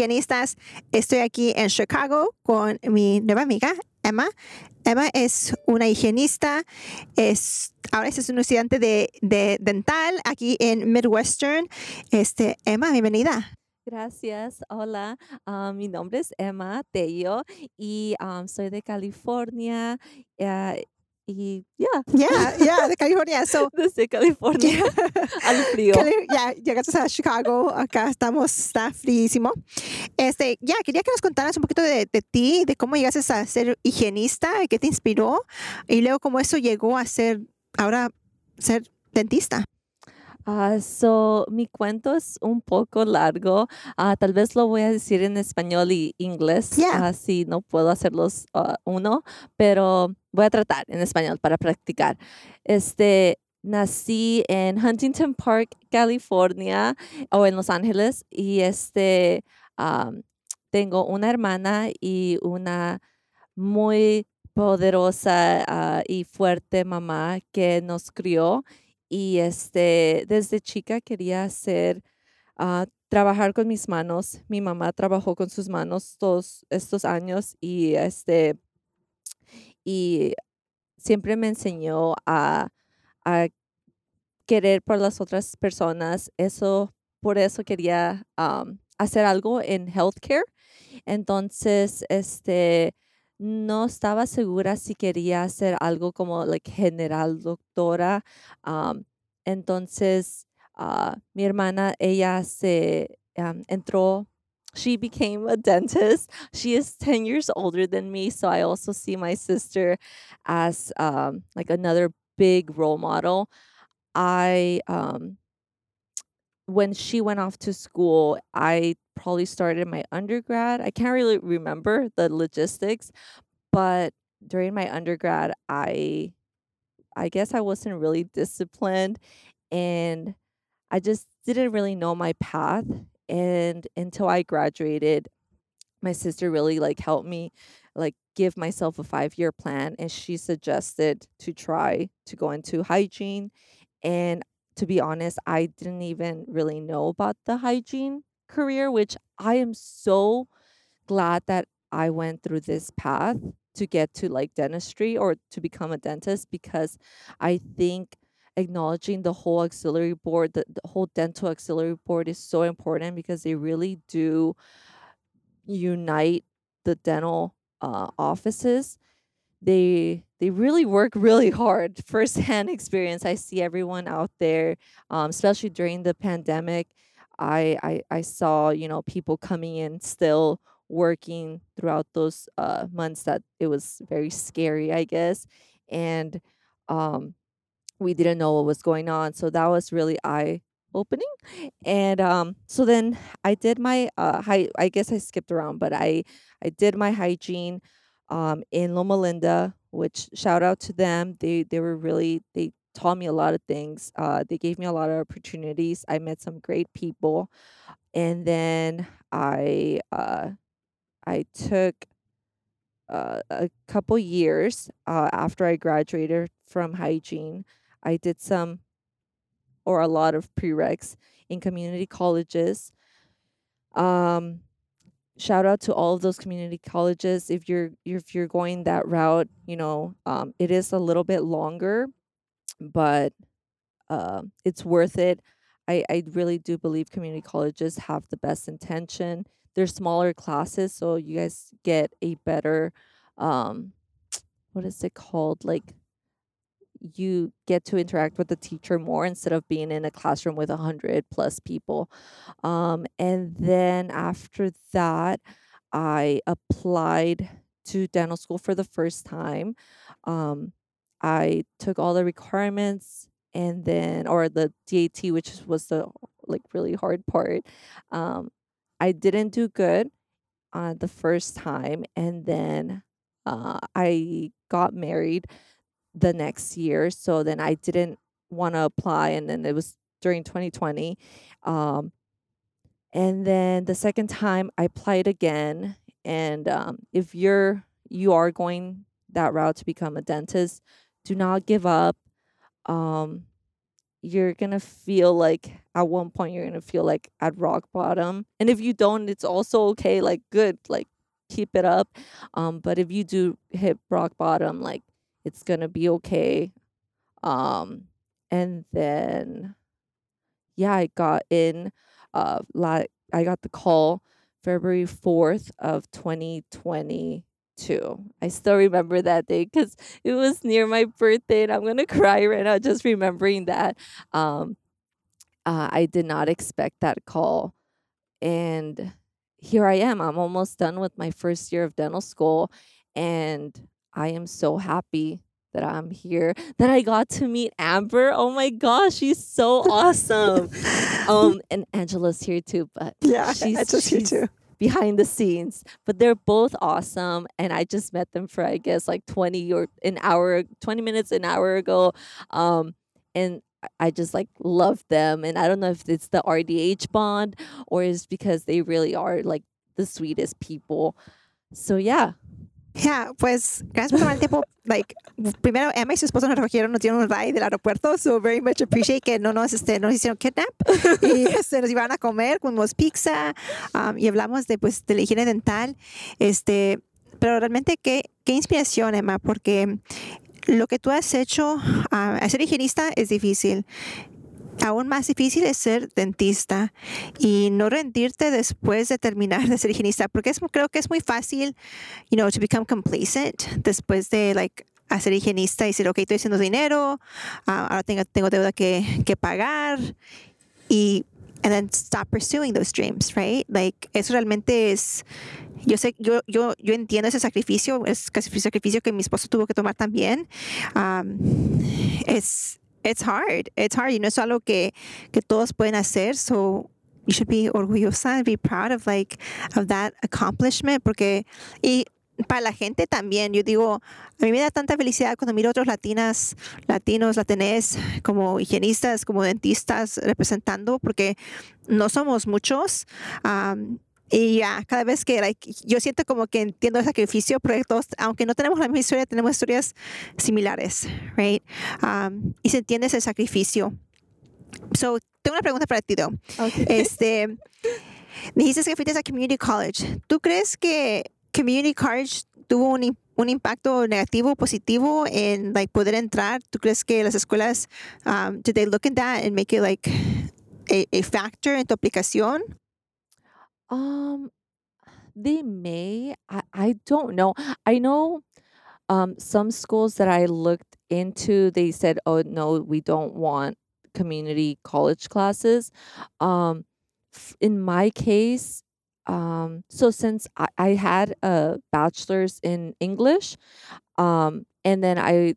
Higienistas, estoy aquí en Chicago con mi nueva amiga Emma. Emma es una higienista, es, ahora es un estudiante de, de dental aquí en Midwestern. Este, Emma, bienvenida. Gracias, hola, ah, mi nombre es Emma Tello y ah, soy de California. eh, y ya, Ya, ya, de California. So, desde California al frío. Cali- ya llegaste a Chicago, acá estamos, está fríísimo. Este, ya, quería que nos contaras un poquito de, de ti, de cómo llegaste a ser higienista, qué te inspiró, y luego cómo eso llegó a ser, ahora, ser dentista. Ah, so, mi cuento es un poco largo. Ah, tal vez lo voy a decir en español y inglés. Yeah. ah, si no puedo hacerlos uno, pero voy a tratar en español para practicar. Este, nací en Huntington Park, California, o en Los Ángeles, y este, tengo una hermana y una muy poderosa y fuerte mamá que nos crió y este, desde chica quería hacer, ah, trabajar con mis manos. Mi mamá trabajó con sus manos todos estos años y este, y siempre me enseñó a, querer por las otras personas. Eso, por eso quería hacer algo en healthcare. Entonces, este, no estaba segura si quería hacer algo como like, general doctora. am, entonces, ah, mi hermana, ella se am, entró. She became a dentist. She is 10 years older than me. So I also see my sister as um, like another big role model. I, um, when she went off to school, I probably started my undergrad. I can't really remember the logistics, but during my undergrad, I I guess I wasn't really disciplined and I just didn't really know my path and until I graduated, my sister really like helped me like give myself a 5-year plan and she suggested to try to go into hygiene and to be honest, I didn't even really know about the hygiene career, which I am so glad that I went through this path to get to like dentistry or to become a dentist because I think acknowledging the whole auxiliary board, the, the whole dental auxiliary board is so important because they really do unite the dental uh, offices they they really work really hard firsthand experience. I see everyone out there um, especially during the pandemic I, I i saw you know people coming in still working throughout those uh, months that it was very scary i guess. And um, we didn't know what was going on so that was really eye opening and um, so then i did my uh, i guess i skipped around but i i did my hygiene um, in Loma Linda, which shout out to them. They they were really they taught me a lot of things. Uh, they gave me a lot of opportunities. I met some great people, and then I uh, I took uh, a couple years uh, after I graduated from hygiene. I did some or a lot of prereqs in community colleges. Um, shout out to all of those community colleges. If you're if you're going that route you know um, it is a little bit longer but uh, it's worth it. I, I really do believe community colleges have the best intention. They're smaller classes so you guys get a better um, what is it called? Like you get to interact with the teacher more instead of being in a classroom with a hundred plus people um, and then after that, I applied to dental school for the first time. Um, I took all the requirements and then, or the DAT, which was the like really hard part. Um, I didn't do good uh, the first time, and then uh, I got married the next year. So then I didn't want to apply, and then it was during 2020. Um, and then the second time I applied again, and um, if you're you are going that route to become a dentist, do not give up. Um, you're gonna feel like at one point you're gonna feel like at rock bottom and if you don't it's also okay like good like keep it up um but if you do hit rock bottom like it's gonna be okay um and then yeah i got in uh like i got the call february 4th of 2020 too. I still remember that day because it was near my birthday, and I'm gonna cry right now just remembering that. Um, uh, I did not expect that call, and here I am. I'm almost done with my first year of dental school, and I am so happy that I'm here, that I got to meet Amber. Oh my gosh, she's so awesome. um, and Angela's here too, but Yeah, she's, Angela's here too. behind the scenes. But they're both awesome, and I just met them for I guess like twenty or an hour, twenty minutes an hour ago, um, and I- just like love them. And I don't know if it's the RDH bond or it's because they really are like the sweetest people. So yeah, Yeah, pues gracias por tomar el tiempo. Like, primero, Emma y su esposo nos recogieron, nos dieron un ride del aeropuerto, so very much appreciate que no nos, este, nos hicieron kidnap y este, nos iban a comer, comimos pizza um, y hablamos de, pues, de la higiene dental. Este, pero realmente qué, qué inspiración, Emma, porque lo que tú has hecho, ah, ser higienista es difícil. Aún más difícil es ser dentista y no rendirte después de terminar de ser higienista, porque es, creo que es muy fácil, you know, to become complacent después de, like, hacer higienista y decir, ok, estoy haciendo dinero, ah, ahora tengo, tengo deuda que, que pagar y and then stop pursuing those dreams, right? Like, eso realmente es, yo sé, yo, yo, yo entiendo ese sacrificio, es sacrificio que mi esposo tuvo que tomar también. Es, it's hard, it's hard, y no es algo que, que todos pueden hacer, so you should be orgullosa and be proud of like, of that accomplishment, porque, y para la gente también, yo digo, a mí me da tanta felicidad cuando miro otros latinas, latinos, latinés, como higienistas, como dentistas representando, porque no somos muchos. um, y ya, cada vez que like, yo siento como que entiendo el sacrificio, todos, aunque no tenemos la misma historia, tenemos historias similares, right? Um, y se entiende ese sacrificio. So, tengo una pregunta para ti, though. Este, dijiste que fuiste a community college. ¿Tú crees que community college tuvo un, un impacto negativo o positivo en like poder entrar? ¿Tú crees que las escuelas um, did they look at that and make it like a, a factor en tu aplicación? Um, they may. I, I don't know. I know um some schools that I looked into, they said, "Oh no, we don't want community college classes." Um, f- in my case, um, so since I, I had a bachelor's in English, um, and then I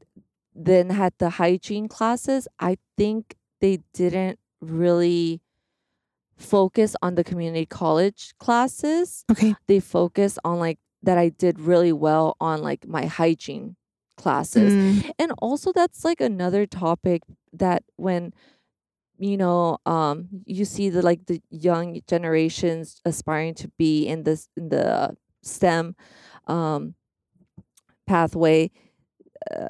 then had the hygiene classes, I think they didn't really focus on the community college classes. Okay. They focus on like that I did really well on like my hygiene classes. Mm, And also that's like another topic that when you know um you see the like the young generations aspiring to be in this in the STEM um pathway uh,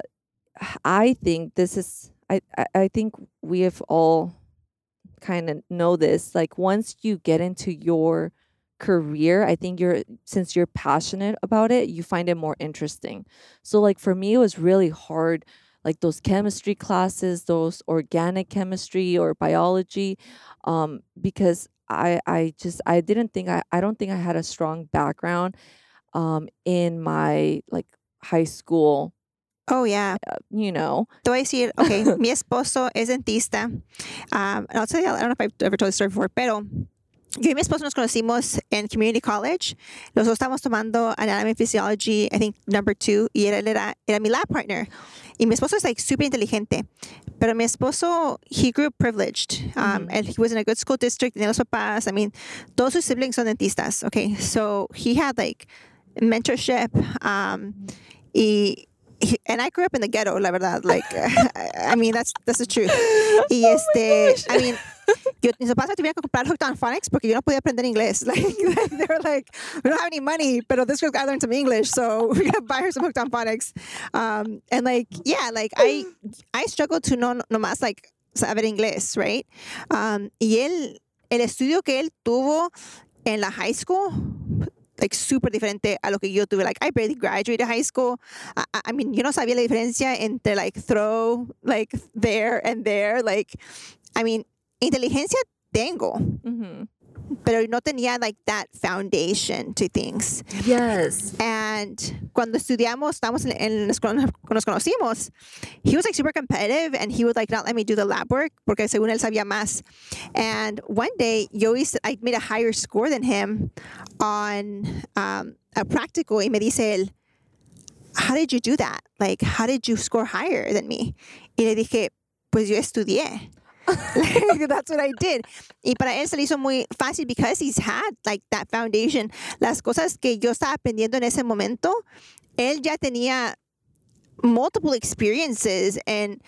I think this is I, I I think we have all kind of know this like once you get into your career i think you're since you're passionate about it you find it more interesting. So like for me it was really hard like those chemistry classes those organic chemistry or biology um because i i just i didn't think i i don't think i had a strong background um in my like high school Oh, yeah. uh, you know Te voy a decir, ok, mi esposo es dentista. Um, and I'll tell you, I don't know if I've ever told this story before, pero yo y mi esposo nos conocimos en Community College. Los dos estábamos tomando Anatomy Physiology, I think number two, y él era, era mi lab partner. Y mi esposo es like súper inteligente. Pero mi esposo, he grew up privileged. Um, and he was in a good school district. Tenía los papás. I mean, todos sus siblings son dentistas. Okay. So he had like mentorship. Um, y, he- and I grew up in the ghetto, la verdad. Like, I mean, that's, that's the truth. Y este, I mean, yo, mis papás tuvieron que comprar hooked on phonics porque yo no podía aprender inglés. Like, like, they were like, we don't have any money, but this girl got learned some English, so we're gonna buy her some hooked on phonics. Um, and like, yeah, like I, I struggled to know no, nomás like saber inglés, right? Um, y él, el estudio que él tuvo en la high school, like super diferente a lo que yo tuve. Like I barely graduated high school. I, I- mean, yo no sabía la diferencia entre like throw, like there and there. Like, I mean, inteligencia tengo, Mhm. Pero no tenía like that foundation to things. Yes. And cuando estudiamos, estábamos en, en nos conocimos, he was like super competitive and he would like not let me do the lab work porque según él sabía más. And one day, yo hice, I made a higher score than him on um, a practical y me dice él, how did you do that? Like, how did you score higher than me? Y le dije, pues yo estudié. That's what I did. Y para él se le hizo muy fácil because he's had like that foundation. Las cosas que yo estaba aprendiendo en ese momento, él ya tenía multiple experiences and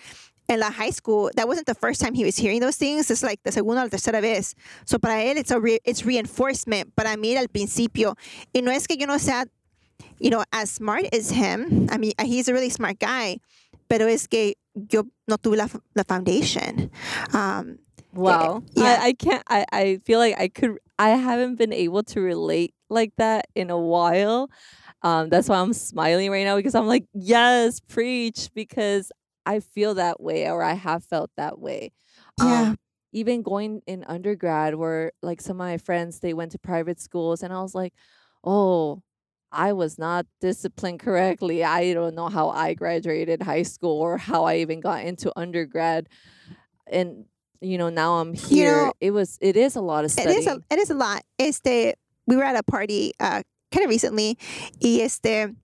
in la high school, that wasn't the first time he was hearing those things. It's like the segunda o la tercera vez. So para él, it's a it's reinforcement. Para mí al principio. Y no es que yo no sea, you know, as smart as him. I mean, he's a really smart guy. Pero es que yo no tuve la, la foundation. Um, Wow. yeah. I, I can't I, I feel like I could I haven't been able to relate like that in a while. Um that's why I'm smiling right now because I'm like, yes, preach because I feel that way or I have felt that way. Yeah. Um, even going in undergrad where like some of my friends they went to private schools and I was like, "Oh, I was not disciplined correctly. I don't know how I graduated high school or how I even got into undergrad." And you know, now I'm You here. know, it was it is a lot of It It is a it is a lot. Este, we were at a party uh, kind of recently, y este,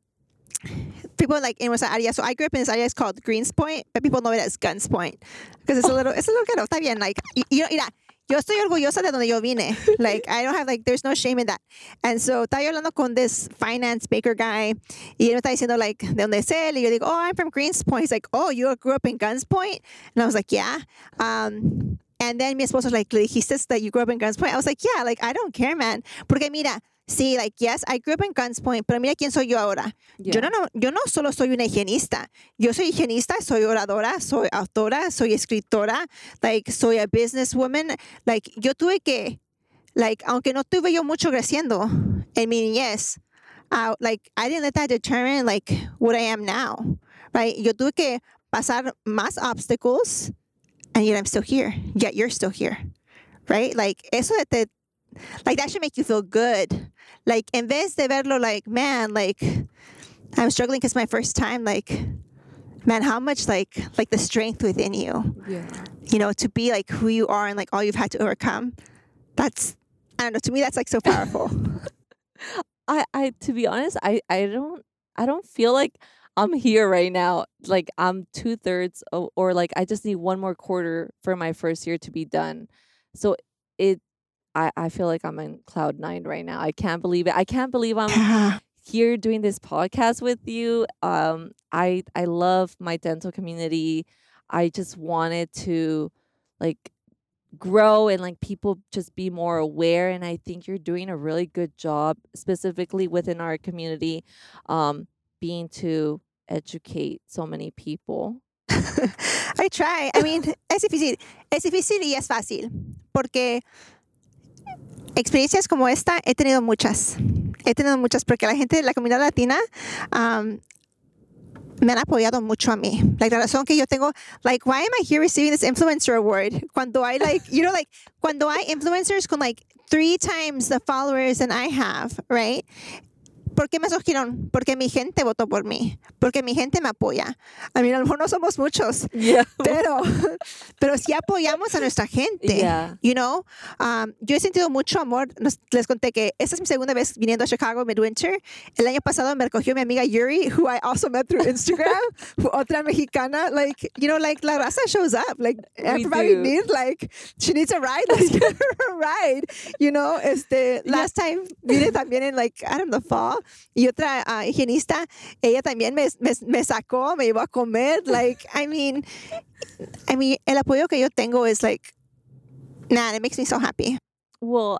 people like in nuestra area. So I grew up in this area. It's called Greens Point, but people know it as Guns Point because it's a little it's a little ghetto. Está bien, like y, y, mira, yo estoy orgullosa de donde yo vine. Like I don't have like there's no shame in that. And so estaba hablando con this finance baker guy, y él me está diciendo like de dónde es él, y yo digo, oh, I'm from Greens Point. He's like, oh, you grew up in Guns Point, and I was like, yeah. Um, and then mi esposo was like, he says that you grew up in Guns Point. I was like, yeah, like I don't care, man. Porque mira, sí, like yes, I grew up in Guns Point, pero mira quién soy yo ahora. Yo Yeah. no, no, yo no solo soy una higienista. Yo soy higienista, soy oradora, soy autora, soy escritora, like soy a businesswoman. Like yo tuve que, like aunque no tuve yo mucho creciendo en mi niñez, uh, like I didn't let that determine like what I am now, right? Yo tuve que pasar más obstacles, and yet I'm still here. Yet you're still here, right? Like eso de te, like that should make you feel good. Like en vez de verlo like man, like I'm struggling because my first time, like man, how much like like the strength within you, Yeah. you know, to be like who you are and like all you've had to overcome. That's I don't know. To me, that's like so powerful. I I to be honest, I I don't I don't feel like I'm here right now. Like I'm two thirds or, or like I just need one more quarter for my first year to be done. So it I I feel like I'm in cloud nine right now. I can't believe it. I can't believe I'm here doing this podcast with you. Um, I I love my dental community. I just wanted to like grow and like people just be more aware and I think you're doing a really good job specifically within our community um being to educate so many people. I try. I mean, es difícil. Es difícil y es fácil. Porque experiencias como esta he tenido muchas. He tenido muchas porque la gente de la comunidad latina me han apoyado mucho a mí. Like, la razón que yo tengo, like, why am I here receiving this influencer award? Cuando hay, like, you know, like, cuando hay influencers con, like, three times the followers than I have, right? ¿Por qué me escogieron? Porque mi gente votó por mí, porque mi gente me apoya. A mí a lo mejor no somos muchos, Yeah. pero, pero sí apoyamos a nuestra gente. Yeah. You know, um, yo he sentido mucho amor. Nos- les conté que esta es mi segunda vez viniendo a Chicago midwinter. El año pasado me recogió mi amiga Yuri, who I also met through Instagram, otra mexicana. Like, you know, like la raza shows up. Like, everybody do. needs, like, she needs a ride. Let's give her a ride. You know, este, last time vine también en, like, I don't know, fall. Y otra ah, higienista, ella también me, me, me sacó, me llevó a comer. Like, I mean, I mean, el apoyo que yo tengo is like, nah, it makes me so happy. Well,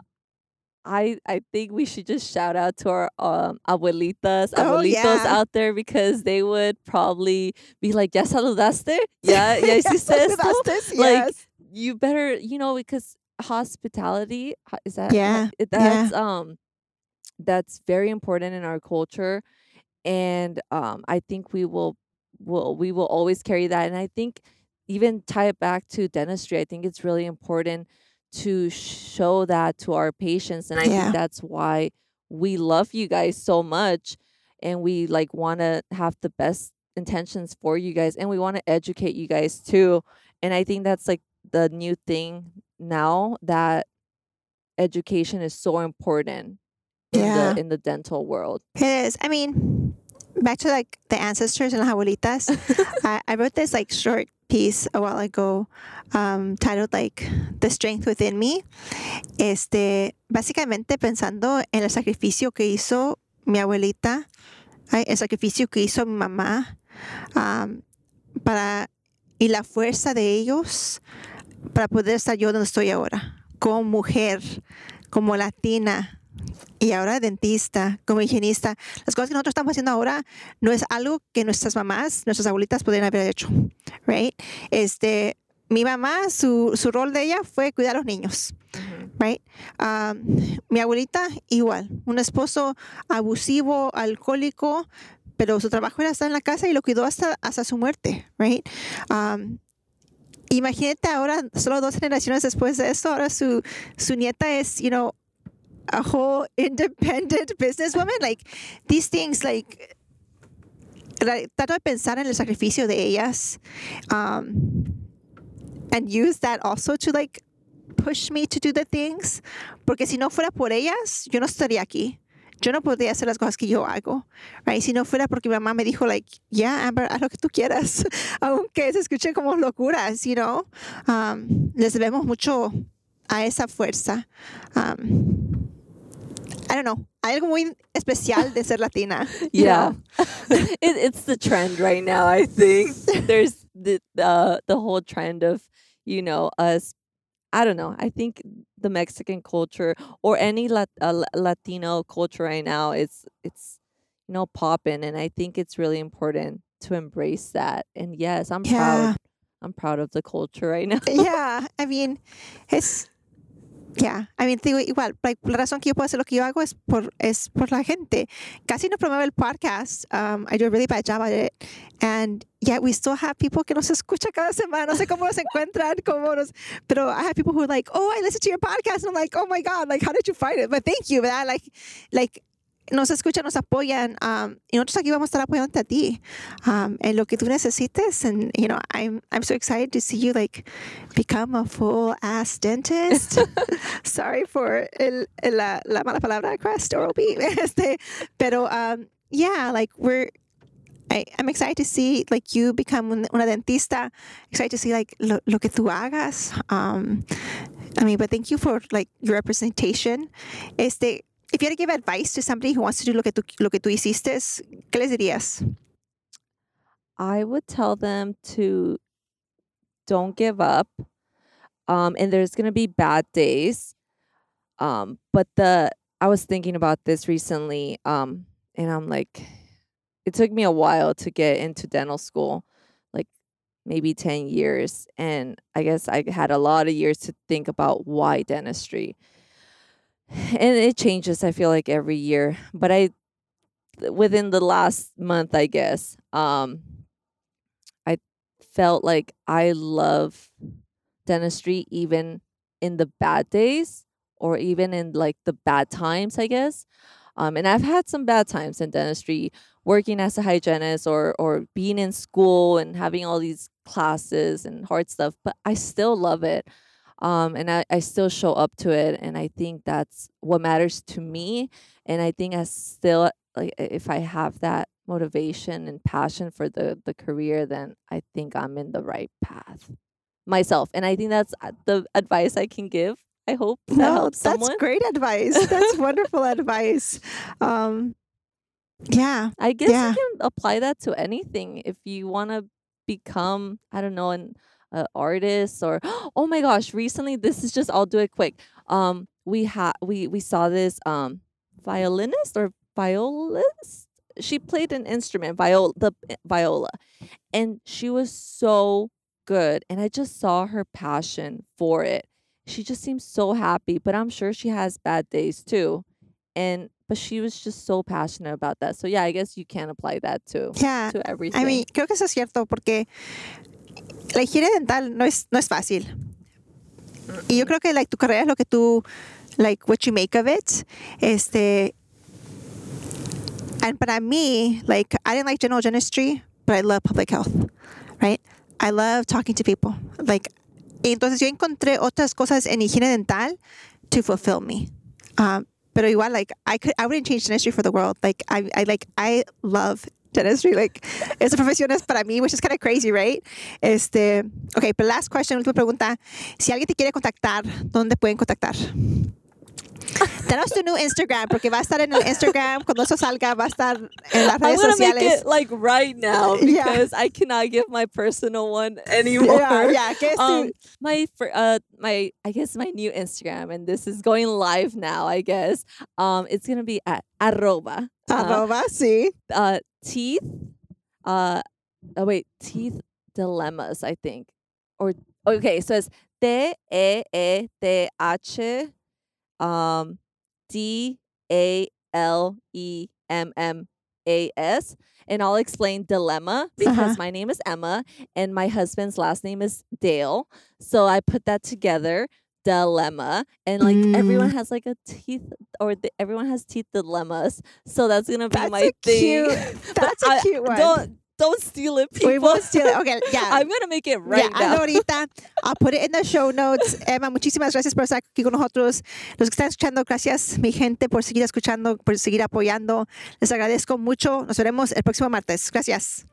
I I think we should just shout out to our um abuelitas, Oh, abuelitos yeah. out there because they would probably be like, "Ya saludaste? Ya, ya hiciste esto? Saludaste, Like. You better, you know, because hospitality is that Yeah, it- yeah. um that's very important in our culture, and um I think we will will we will always carry that, and I think even tie it back to dentistry. I think it's really important to show that to our patients and i Yeah. think that's why we love you guys so much and we like want to have the best intentions for you guys and we want to educate you guys too and i think that's like the new thing now that education is so important in Yeah. the in the dental world It is. I mean, back to like the ancestors and abuelitas. I, I wrote this like short piece a while ago, um, titled like "The Strength Within Me." Este, básicamente pensando en el sacrificio que hizo mi abuelita, el sacrificio que hizo mi mamá, um, para y la fuerza de ellos para poder estar yo donde estoy ahora, como mujer, como latina, y ahora dentista, como higienista. Las cosas que nosotros estamos haciendo ahora no es algo que nuestras mamás, nuestras abuelitas podrían haber hecho, right? Este, mi mamá, su, su rol de ella fue cuidar a los niños, right? Um, mi abuelita igual, un esposo abusivo, alcohólico, pero su trabajo era estar en la casa y lo cuidó hasta, hasta su muerte, right? Um, imagínate ahora, solo dos generaciones después de eso, ahora su, su nieta es, you know, a whole independent businesswoman. Like these things, like ra- trato de pensar en el sacrificio de ellas, um, and use that also to like push me to do the things. Porque si no fuera por ellas, yo no estaría aquí. Yo no podría hacer las cosas que yo hago, right? Si no fuera porque mi mamá me dijo, like, yeah, Amber, haz lo que tú quieras, aunque se escuche como locuras, you know. Um, les debemos mucho a esa fuerza. Um, I don't know. Hay algo muy especial de ser latina. yeah it, it's the trend right now i think there's the uh, the whole trend of you know us i don't know i think the mexican culture or any Lat- uh, latino culture right now it's it's you know popping and i think it's really important to embrace that and yes i'm Yeah. proud i'm proud of the culture right now yeah, I mean, es, yeah, I mean, digo, igual, like, la razón que yo puedo hacer lo que yo hago es por, es por la gente. Casi no promueve el podcast. Um, I do a really bad job at it. And yet we still have people que nos escucha cada semana. No sé cómo nos encuentran, cómo nos, pero I have people who are like, oh, I listen to your podcast. And I'm like, oh my God, like, how did you find it? But thank you, ¿verdad? Like, like, nos escuchan, nos apoyan, um, y nosotros aquí vamos a estar apoyándote a ti um, en lo que tú necesites. And, you know, I'm, I'm so excited to see you, like, become a full ass dentist. Sorry for el, el- la, la mala palabra, crest, oral B. Este, pero, um, yeah, like, we're, I, I'm excited to see like you become un- una dentista. Excited to see like lo, lo que tú hagas. Um, I mean, but thank you for like your representation. Este, if you had to give advice to somebody who wants to do lo que tú, lo que tú hiciste, ¿qué les dirías? I would tell them to don't give up. Um, and there's gonna be bad days. Um, but the I was thinking about this recently, um, and I'm like, it took me a while to get into dental school, like maybe 10 years. And I guess I had a lot of years to think about why dentistry. And it changes, I feel like, every year. But I within the last month, I guess, um, I felt like I love dentistry even in the bad days or even in like the bad times, I guess. Um, and I've had some bad times in dentistry, working as a hygienist or or being in school and having all these classes and hard stuff. But I still love it, um, and I, I still show up to it. And I think that's what matters to me. And I think I still like if I have that motivation and passion for the the career, then I think I'm in the right path myself. And I think that's uh, the advice I can give. I hope that No, helps that's someone. great advice. That's wonderful advice. Um, yeah, I guess Yeah. you can apply that to anything if you want to become, I don't know, an uh, artist or oh my gosh, recently this is just I'll do it quick. Um we had we we saw this um violinist or violist. She played an instrument, viola the uh, viola. And she was so good and I just saw her passion for it. She just seems so happy, but I'm sure she has bad days too. And but she was just so passionate about that. So yeah, I guess you can apply that too yeah. to everything. I mean, creo que eso es cierto porque la higiene dental no es, no es fácil. Y yo creo que like, tu carrera es lo que tú, like, what you make of it. Este, and para mí, like, I didn't like general dentistry, but I love public health, right? I love talking to people. Like, y entonces yo encontré otras cosas en higiene dental to fulfill me. Um, pero igual, like, I could, I wouldn't change dentistry for the world. Like, I, I like, I love dentistry. Like, esa profesión es para mí, which is kind of crazy, right? Este, okay, but last question, última pregunta. Si alguien te quiere contactar, ¿dónde pueden contactar? Danos tu new Instagram, porque va a estar en el Instagram, cuando eso salga, va a estar en las redes I'm gonna make it like right now Yeah. because I cannot give my personal one anymore. Yeah, yeah, ¿qué es um, my uh my I guess my new Instagram and this is going live now. I guess um it's gonna be at arroba uh, Arroba, sí. uh teeth uh oh wait teeth dilemmas I think or okay so it's T E E T H um D A L E M M A S and I'll explain dilemma because Uh-huh. my name is Emma and my husband's last name is Dale so I put that together dilemma and like everyone Mm. has like a teeth or the, everyone has teeth dilemmas so that's gonna be That's my thing cute, that's a I- cute one. don't don't steal it people We won't steal it. Okay, yeah. I'm gonna make it right ya, now ahorita. I'll put it in the show notes. Emma, muchísimas gracias por estar aquí con nosotros. Los que están escuchando, gracias, mi gente, por seguir escuchando, por seguir apoyando. Les agradezco mucho. Nos veremos el próximo martes. Gracias.